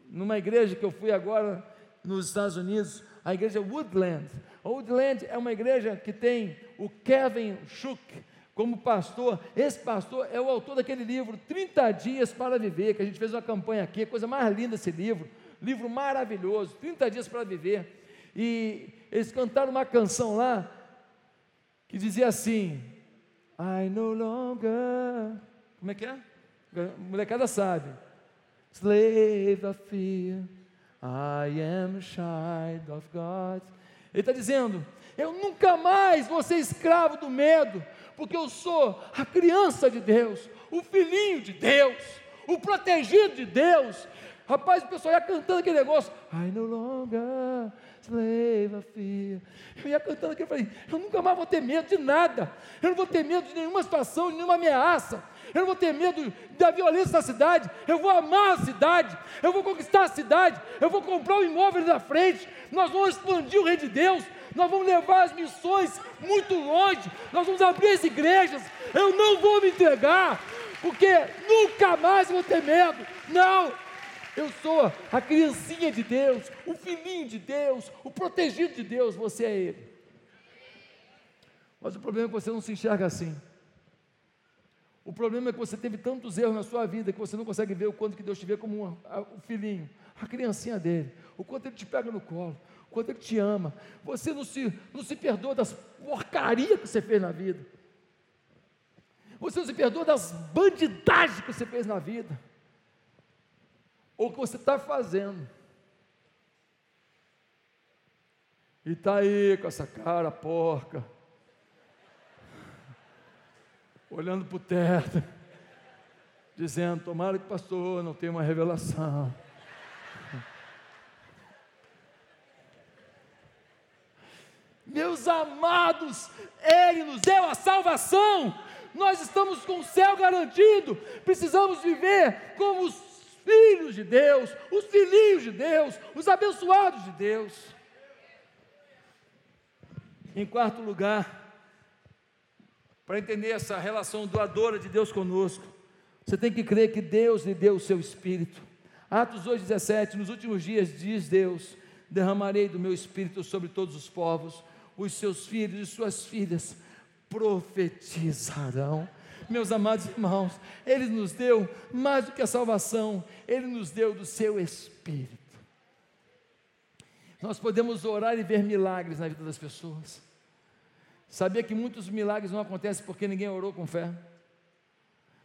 numa igreja que eu fui agora nos Estados Unidos, a igreja Woodland. Woodland é uma igreja que tem o Kevin Shook como pastor. Esse pastor é o autor daquele livro 30 dias para viver, que a gente fez uma campanha aqui, coisa mais linda esse livro. Livro maravilhoso, 30 dias para viver. E eles cantaram uma canção lá que dizia assim: I no longer. Como é que é? A molecada sabe. Slave of fear I am child of God. Ele está dizendo: Eu nunca mais vou ser escravo do medo, porque eu sou a criança de Deus, o filhinho de Deus, o protegido de Deus. Rapaz, o pessoal ia cantando aquele negócio. I no longer slave of fear. Eu ia cantando aquilo, eu falei, eu nunca mais vou ter medo de nada. Eu não vou ter medo de nenhuma situação, de nenhuma ameaça eu não vou ter medo da violência da cidade, eu vou amar a cidade, eu vou conquistar a cidade, eu vou comprar um imóvel da frente, nós vamos expandir o reino de Deus, nós vamos levar as missões muito longe, nós vamos abrir as igrejas, eu não vou me entregar, porque nunca mais vou ter medo, não, eu sou a criancinha de Deus, o filhinho de Deus, o protegido de Deus, você é Ele. Mas o problema é que você não se enxerga assim. O problema é que você teve tantos erros na sua vida que você não consegue ver o quanto que Deus te vê como um, o filhinho, a criancinha dele, o quanto ele te pega no colo, o quanto ele te ama. Você não se, não se perdoa das porcarias que você fez na vida. Você não se perdoa das bandidagens que você fez na vida. Ou que você está fazendo. E está aí com essa cara porca olhando para o teto, dizendo: Tomara que pastor não tenha uma revelação. Meus amados, Ele nos deu a salvação, nós estamos com o céu garantido, precisamos viver como os filhos de Deus, os filhinhos de Deus, os abençoados de Deus. Em quarto lugar, para entender essa relação doadora de Deus conosco, você tem que crer que Deus lhe deu o seu Espírito. Atos 2,17: Nos últimos dias, diz Deus: derramarei do meu Espírito sobre todos os povos, os seus filhos e suas filhas profetizarão. Meus amados irmãos, Ele nos deu mais do que a salvação, Ele nos deu do seu Espírito. Nós podemos orar e ver milagres na vida das pessoas. Sabia que muitos milagres não acontecem porque ninguém orou com fé?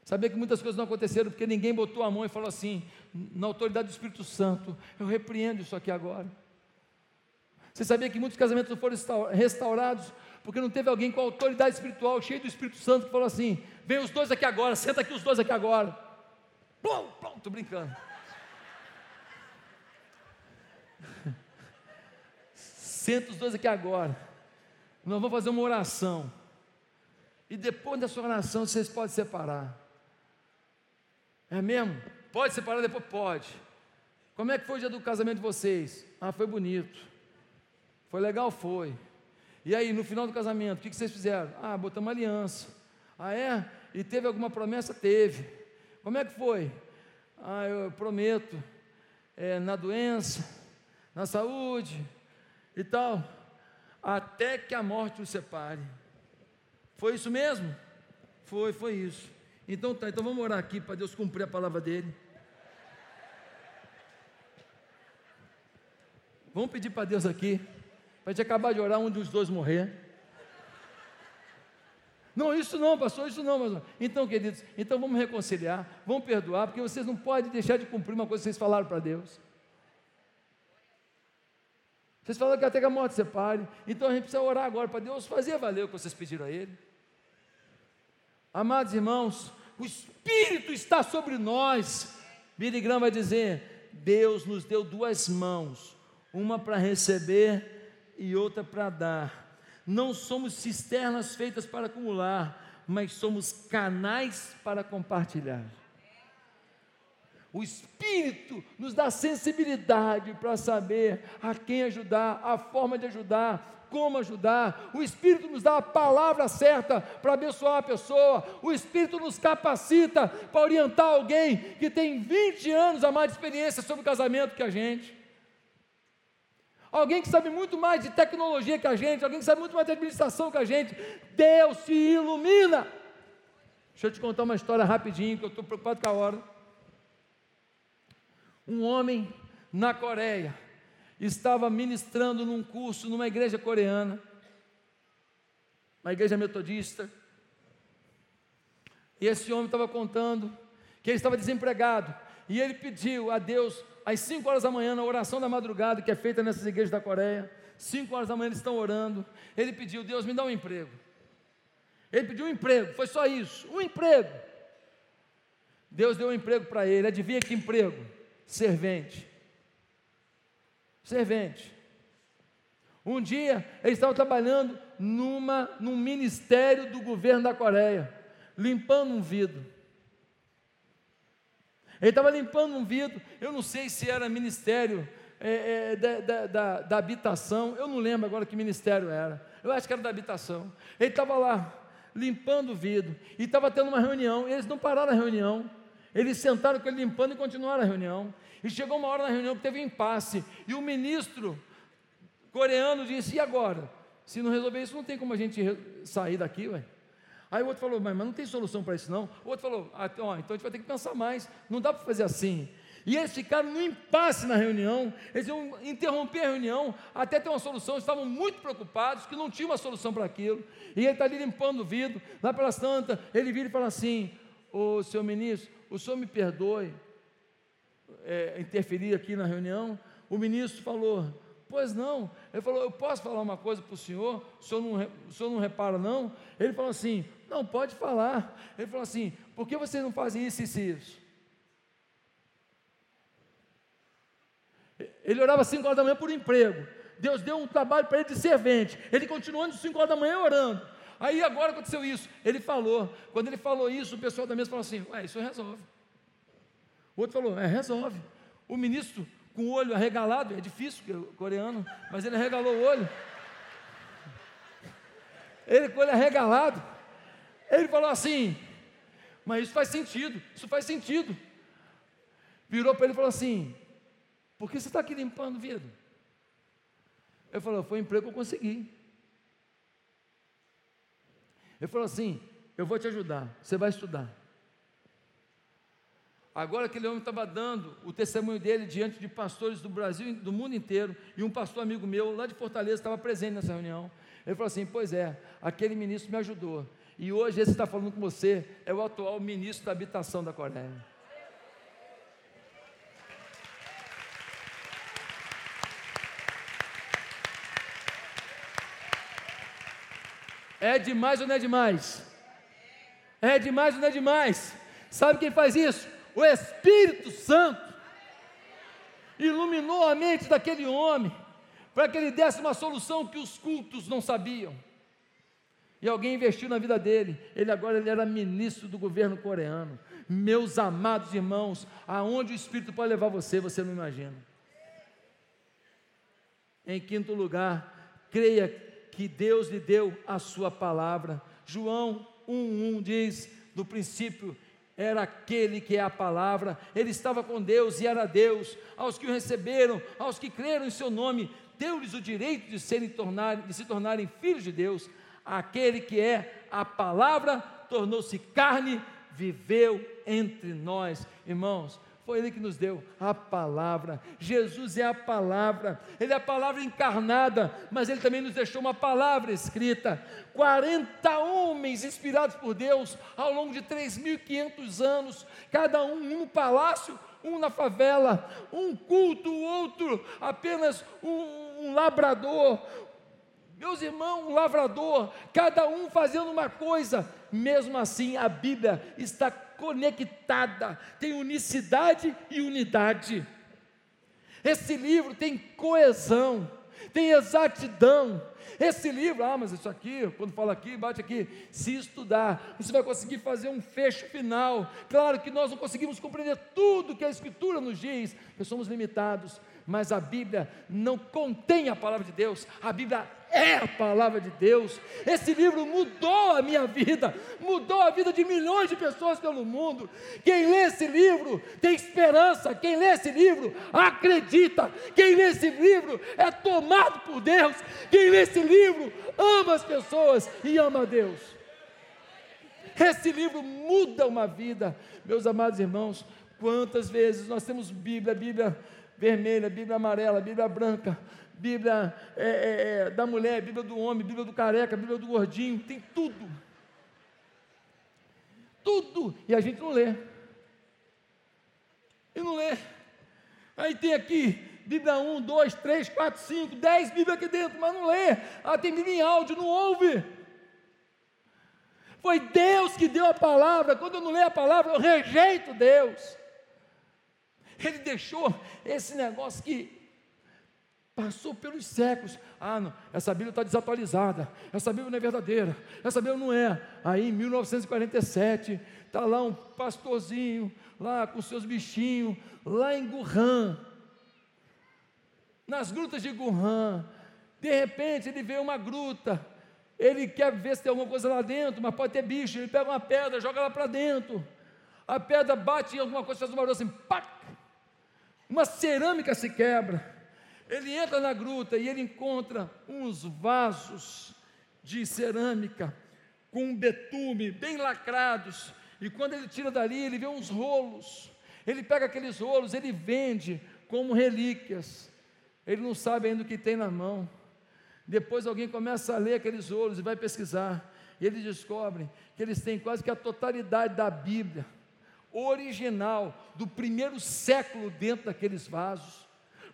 Sabia que muitas coisas não aconteceram porque ninguém botou a mão e falou assim, na autoridade do Espírito Santo, eu repreendo isso aqui agora. Você sabia que muitos casamentos não foram restaurados porque não teve alguém com autoridade espiritual, cheio do Espírito Santo, que falou assim: vem os dois aqui agora, senta aqui os dois aqui agora. Plum, plum, tô brincando. Senta os dois aqui agora. Nós vamos fazer uma oração. E depois dessa oração vocês podem separar. É mesmo? Pode separar depois? Pode. Como é que foi o dia do casamento de vocês? Ah, foi bonito. Foi legal? Foi. E aí, no final do casamento, o que vocês fizeram? Ah, botamos aliança. Ah, é? E teve alguma promessa? Teve. Como é que foi? Ah, eu prometo, é, na doença, na saúde e tal, até que a morte o separe. Foi isso mesmo? Foi, foi isso. Então tá, então vamos orar aqui para Deus cumprir a palavra dele. Vamos pedir para Deus aqui, para gente acabar de orar, um dos dois morrer. Não, isso não, pastor, isso não. Então, queridos, então vamos reconciliar, vamos perdoar, porque vocês não podem deixar de cumprir uma coisa que vocês falaram para Deus. Vocês falaram que até que a morte separe. Então a gente precisa orar agora para Deus fazer valer o que vocês pediram a Ele. Amados irmãos, o Espírito está sobre nós. Billy Graham vai dizer: Deus nos deu duas mãos, uma para receber e outra para dar. Não somos cisternas feitas para acumular, mas somos canais para compartilhar. O Espírito nos dá sensibilidade para saber a quem ajudar, a forma de ajudar, como ajudar, o Espírito nos dá a palavra certa para abençoar a pessoa, o Espírito nos capacita para orientar alguém que tem 20 anos a mais de experiência sobre casamento que a gente. Alguém que sabe muito mais de tecnologia que a gente, alguém que sabe muito mais de administração que a gente. Deus se ilumina. Deixa eu te contar uma história rapidinho, que eu estou preocupado com a hora. Um homem na Coreia, estava ministrando num curso numa igreja coreana, uma igreja metodista, e esse homem estava contando que ele estava desempregado, e ele pediu a Deus, às 5 horas da manhã, na oração da madrugada, que é feita nessas igrejas da Coreia, 5 horas da manhã eles estão orando, ele pediu, Deus me dá um emprego. Ele pediu um emprego, foi só isso, um emprego. Deus deu um emprego para ele, adivinha que emprego? Servente servente. Um dia ele estava trabalhando numa, num ministério do governo da Coreia, limpando um vidro. Ele estava limpando um vidro, eu não sei se era ministério é, é, da, da, da, habitação, eu não lembro agora que ministério era, eu acho que era da habitação. Ele estava lá, limpando o vidro, e estava tendo uma reunião, eles não pararam a reunião, eles sentaram com ele limpando e continuaram a reunião. E chegou uma hora na reunião que teve um impasse. E o ministro coreano disse: E agora? Se não resolver isso, não tem como a gente sair daqui, ué. Aí o outro falou: Mas, não tem solução para isso, não. O outro falou: ah, então, então a gente vai ter que pensar mais. Não dá para fazer assim. E eles ficaram no impasse na reunião, eles iam interromper a reunião até ter uma solução, estavam muito preocupados, que não tinha uma solução para aquilo. E ele está ali limpando o vidro, lá pela santa, ele vira e fala assim: Ô senhor ministro, o senhor me perdoe, é, interferir aqui na reunião. O ministro falou: Pois não. Ele falou: Eu posso falar uma coisa para o senhor? O senhor, não, não repara, não? Ele falou assim: Não, pode falar. Ele falou assim: Por que vocês não fazem isso e isso? Ele orava às 5 horas da manhã por emprego. Deus deu um trabalho para ele de servente. Ele continuou às 5 horas da manhã orando. Aí agora aconteceu isso. Ele falou. Quando ele falou isso, o pessoal da mesa falou assim: Ué, isso resolve. O outro falou: é, resolve. O ministro, com o olho arregalado, é difícil, é coreano, mas ele arregalou o olho. Ele com o olho arregalado. Ele falou assim: mas isso faz sentido, isso faz sentido. Virou para ele e falou assim: por que você está aqui limpando o vidro? Ele falou: foi um emprego que eu consegui. Ele falou assim: eu vou te ajudar, você vai estudar. Agora aquele homem estava dando o testemunho dele diante de pastores do Brasil, do mundo inteiro, e um pastor amigo meu lá de Fortaleza estava presente nessa reunião. Ele falou assim: Pois é, aquele ministro me ajudou. E hoje esse está falando com você é o atual ministro da habitação da Coreia. É demais ou não é demais? É demais ou não é demais? Sabe quem faz isso? o Espírito Santo iluminou a mente daquele homem para que ele desse uma solução que os cultos não sabiam. E alguém investiu na vida dele. Ele agora ele era ministro do governo coreano. Meus amados irmãos, aonde o Espírito pode levar você, você não imagina. Em quinto lugar, creia que Deus lhe deu a sua palavra. João 1:1 diz: "No princípio era aquele que é a palavra, ele estava com Deus e era Deus. Aos que o receberam, aos que creram em seu nome, deu-lhes o direito de, serem tornar, de se tornarem filhos de Deus. Aquele que é a palavra tornou-se carne, viveu entre nós. Irmãos, foi Ele que nos deu a palavra. Jesus é a palavra, Ele é a palavra encarnada, mas Ele também nos deixou uma palavra escrita. 40 homens inspirados por Deus ao longo de 3.500 anos, cada um em um palácio, um na favela, um culto, o outro apenas um, um labrador, meus irmãos, um lavrador, cada um fazendo uma coisa, mesmo assim a Bíblia está conectada, tem unicidade e unidade. Esse livro tem coesão, tem exatidão. Esse livro, ah, mas isso aqui, quando fala aqui, bate aqui, se estudar, você vai conseguir fazer um fecho final. Claro que nós não conseguimos compreender tudo que a Escritura nos diz, porque somos limitados, mas a Bíblia não contém a palavra de Deus, a Bíblia é a palavra de Deus. Esse livro mudou a minha vida, mudou a vida de milhões de pessoas pelo mundo. Quem lê esse livro tem esperança, quem lê esse livro acredita, quem lê esse livro é tomado por Deus, quem lê esse livro ama as pessoas e ama a Deus. Esse livro muda uma vida, meus amados irmãos. Quantas vezes nós temos Bíblia, Bíblia vermelha, Bíblia amarela, Bíblia branca, Bíblia é, é, é, da mulher, Bíblia do homem, Bíblia do careca, Bíblia do gordinho, tem tudo. Tudo. E a gente não lê. E não lê. Aí tem aqui Bíblia 1, 2, 3, 4, 5, 10 Bíblia aqui dentro, mas não lê. Ah, tem Bíblia em áudio, não ouve. Foi Deus que deu a palavra. Quando eu não leio a palavra, eu rejeito Deus. Ele deixou esse negócio que Passou pelos séculos. Ah, não, essa Bíblia está desatualizada. Essa Bíblia não é verdadeira. Essa Bíblia não é. Aí em 1947, está lá um pastorzinho, lá com seus bichinhos, lá em Gurran, nas grutas de Gurran. De repente ele vê uma gruta. Ele quer ver se tem alguma coisa lá dentro, mas pode ter bicho. Ele pega uma pedra, joga lá para dentro. A pedra bate em alguma coisa, faz um barulho assim, pac! Uma cerâmica se quebra. Ele entra na gruta e ele encontra uns vasos de cerâmica com betume bem lacrados. E quando ele tira dali, ele vê uns rolos. Ele pega aqueles rolos, ele vende como relíquias. Ele não sabe ainda o que tem na mão. Depois alguém começa a ler aqueles rolos e vai pesquisar. E eles descobrem que eles têm quase que a totalidade da Bíblia original do primeiro século dentro daqueles vasos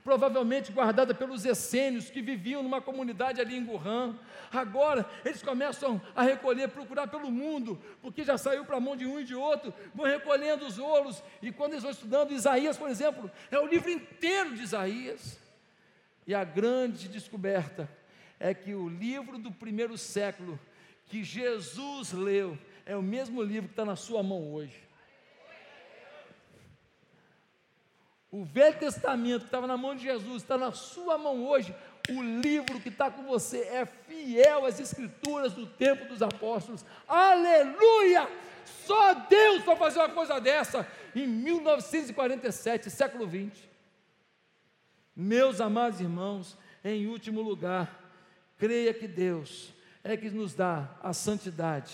provavelmente guardada pelos essênios que viviam numa comunidade ali em Gurran. Agora eles começam a recolher, procurar pelo mundo, porque já saiu para a mão de um e de outro, vão recolhendo os ouros, e quando eles vão estudando Isaías, por exemplo, é o livro inteiro de Isaías. E a grande descoberta é que o livro do primeiro século, que Jesus leu, é o mesmo livro que está na sua mão hoje. O Velho Testamento que estava na mão de Jesus, está na sua mão hoje. O livro que está com você é fiel às Escrituras do tempo dos apóstolos. Aleluia! Só Deus para fazer uma coisa dessa em 1947, século 20. Meus amados irmãos, em último lugar, creia que Deus é que nos dá a santidade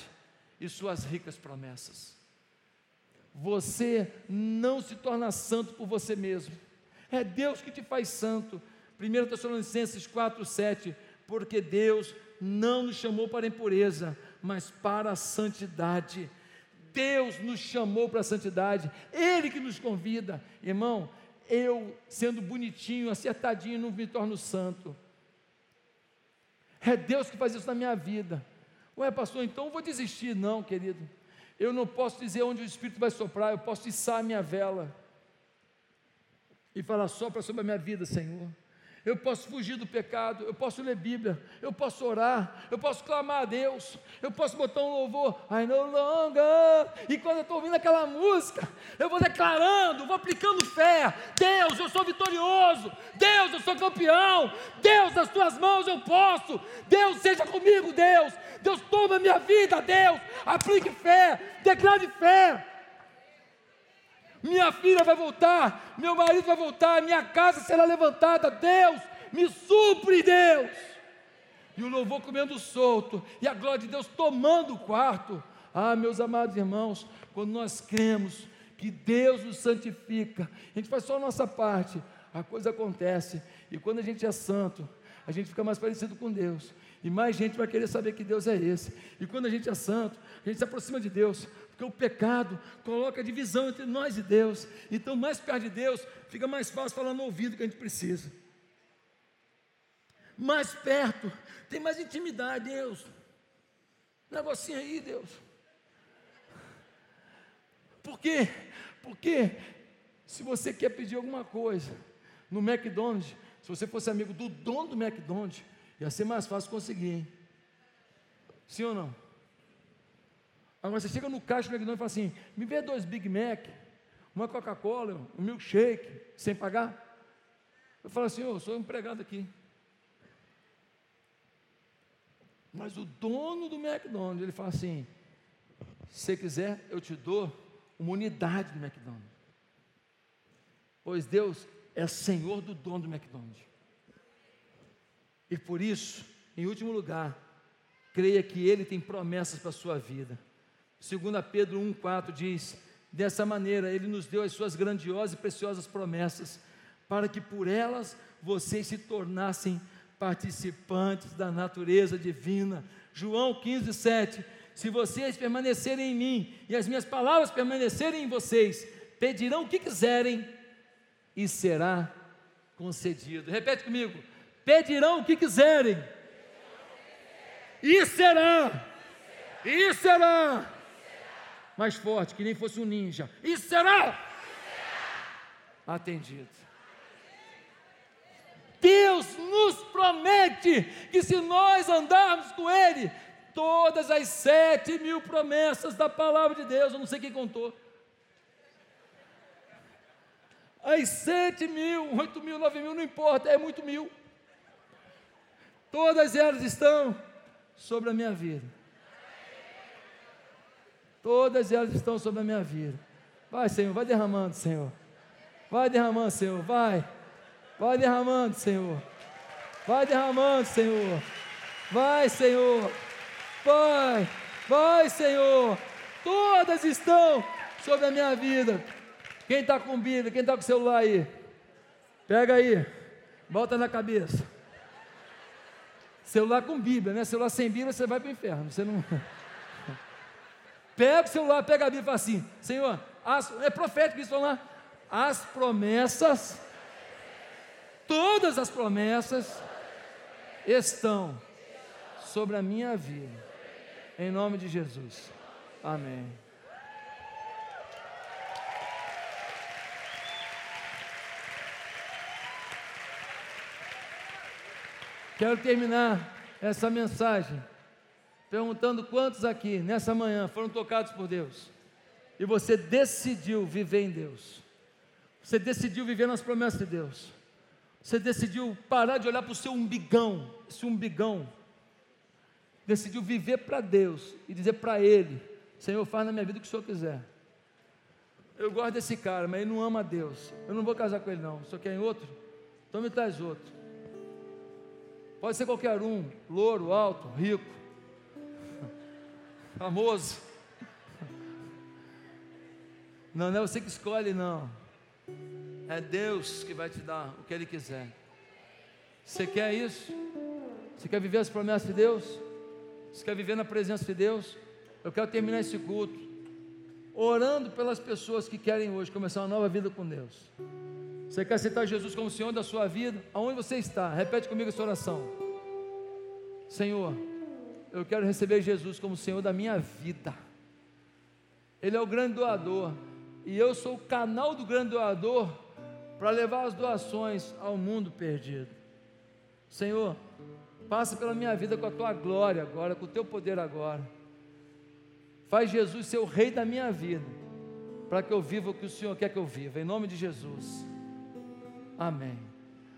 e suas ricas promessas. Você não se torna santo por você mesmo. É Deus que te faz santo. 1 Tessalonicenses 4, 7. Porque Deus não nos chamou para a impureza, mas para a santidade. Deus nos chamou para a santidade, Ele que nos convida. Irmão, eu sendo bonitinho, acertadinho, não me torno santo. É Deus que faz isso na minha vida. Ué, pastor, então eu vou desistir. Não, querido. Eu não posso dizer onde o Espírito vai soprar, eu posso içar a minha vela e falar: sopra sobre a minha vida, Senhor. Eu posso fugir do pecado, eu posso ler Bíblia, eu posso orar, eu posso clamar a Deus, eu posso botar um louvor, I no longer, e quando eu estou ouvindo aquela música, eu vou declarando, vou aplicando fé, Deus, eu sou vitorioso, Deus, eu sou campeão, Deus, nas tuas mãos eu posso, Deus, seja comigo, Deus, Deus, toma minha vida, Deus, aplique fé, declare fé, minha filha vai voltar, meu marido vai voltar, minha casa será levantada. Deus, me supre, Deus. E o louvor comendo solto, e a glória de Deus tomando o quarto. Ah, meus amados irmãos, quando nós cremos que Deus nos santifica, a gente faz só a nossa parte, a coisa acontece. E quando a gente é santo, a gente fica mais parecido com Deus. E mais gente vai querer saber que Deus é esse. E quando a gente é santo, a gente se aproxima de Deus, porque o pecado coloca divisão entre nós e Deus. Então, mais perto de Deus, fica mais fácil falar no ouvido que a gente precisa. Mais perto, tem mais intimidade, Deus. Negocinho aí, Deus. Por quê? Porque se você quer pedir alguma coisa no McDonald's, se você fosse amigo do dono do McDonald's, Ia ser mais fácil conseguir, hein? Sim ou não? Agora você chega no caixa do McDonald's e fala assim: me vê dois Big Mac, uma Coca-Cola, um milkshake, sem pagar. Eu falo assim: eu sou empregado aqui. Mas o dono do McDonald's, ele fala assim: se quiser, eu te dou uma unidade do McDonald's. Pois Deus é Senhor do dono do McDonald's. E por isso, em último lugar, creia que Ele tem promessas para a sua vida. 2 Pedro 1,4 diz: Dessa maneira, Ele nos deu as suas grandiosas e preciosas promessas, para que por elas vocês se tornassem participantes da natureza divina. João 15, 7. Se vocês permanecerem em mim e as minhas palavras permanecerem em vocês, pedirão o que quiserem e será concedido. Repete comigo pedirão o que quiserem, e será, e será, mais forte, que nem fosse um ninja, e será atendido. Deus nos promete que se nós andarmos com Ele, todas as sete mil promessas da palavra de Deus, eu não sei quem contou. As sete mil, oito mil, nove mil, não importa, é muito mil. Todas elas estão sobre a minha vida. Todas elas estão sobre a minha vida. Vai, Senhor, vai derramando, Senhor. Vai derramando, Senhor, vai. Vai derramando, Senhor. Vai derramando, Senhor. Vai, Senhor. Vai, vai, Senhor. Todas estão sobre a minha vida. Quem está com Bíblia, quem está com o celular aí? Pega aí, volta na cabeça. Celular com Bíblia, né? Celular sem Bíblia, você vai para o inferno. Você não. Pega o celular, pega a Bíblia e fala assim: Senhor, as... é profético isso lá. As promessas, todas as promessas estão sobre a minha vida. Em nome de Jesus. Amém. Quero terminar essa mensagem perguntando quantos aqui nessa manhã foram tocados por Deus e você decidiu viver em Deus. Você decidiu viver nas promessas de Deus. Você decidiu parar de olhar para o seu umbigão, esse umbigão. Decidiu viver para Deus e dizer para Ele: Senhor, faz na minha vida o que o Senhor quiser. Eu gosto desse cara, mas ele não ama Deus. Eu não vou casar com ele, não. Só quer em outro? Então me traz outro. Pode ser qualquer um, louro, alto, rico, famoso. Não, não é você que escolhe, não. É Deus que vai te dar o que Ele quiser. Você quer isso? Você quer viver as promessas de Deus? Você quer viver na presença de Deus? Eu quero terminar esse culto orando pelas pessoas que querem hoje começar uma nova vida com Deus. Você quer aceitar Jesus como Senhor da sua vida? Aonde você está? Repete comigo essa oração. Senhor, eu quero receber Jesus como Senhor da minha vida. Ele é o grande doador. E eu sou o canal do grande doador para levar as doações ao mundo perdido. Senhor, passa pela minha vida com a tua glória agora, com o teu poder agora. Faz Jesus ser o rei da minha vida, para que eu viva o que o Senhor quer que eu viva, em nome de Jesus. Amém.